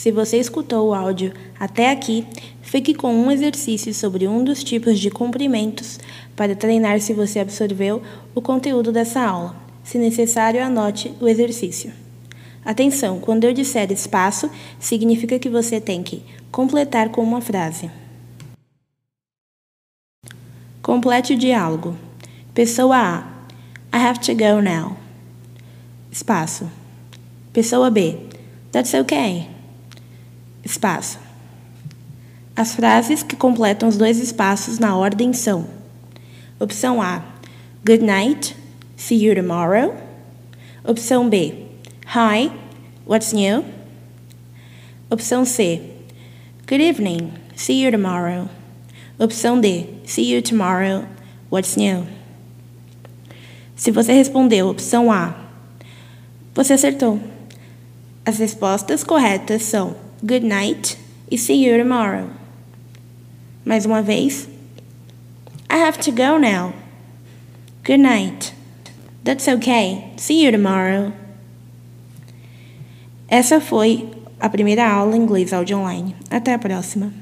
Se você escutou o áudio até aqui, fique com um exercício sobre um dos tipos de cumprimentos para treinar se você absorveu o conteúdo dessa aula. Se necessário, anote o exercício. Atenção, quando eu disser espaço, significa que você tem que completar com uma frase. Complete o diálogo. Pessoa A. I have to go now. Espaço. Pessoa B. That's okay. Espaço. As frases que completam os dois espaços na ordem são: Opção A: Good night, see you tomorrow. Opção B: Hi, what's new? Opção C: Good evening, see you tomorrow. Opção D: See you tomorrow, what's new? Se você respondeu opção A, você acertou. As respostas corretas são good night e see you tomorrow. Mais uma vez. I have to go now. Good night. That's okay. See you tomorrow. Essa foi a primeira aula em inglês áudio online. Até a próxima.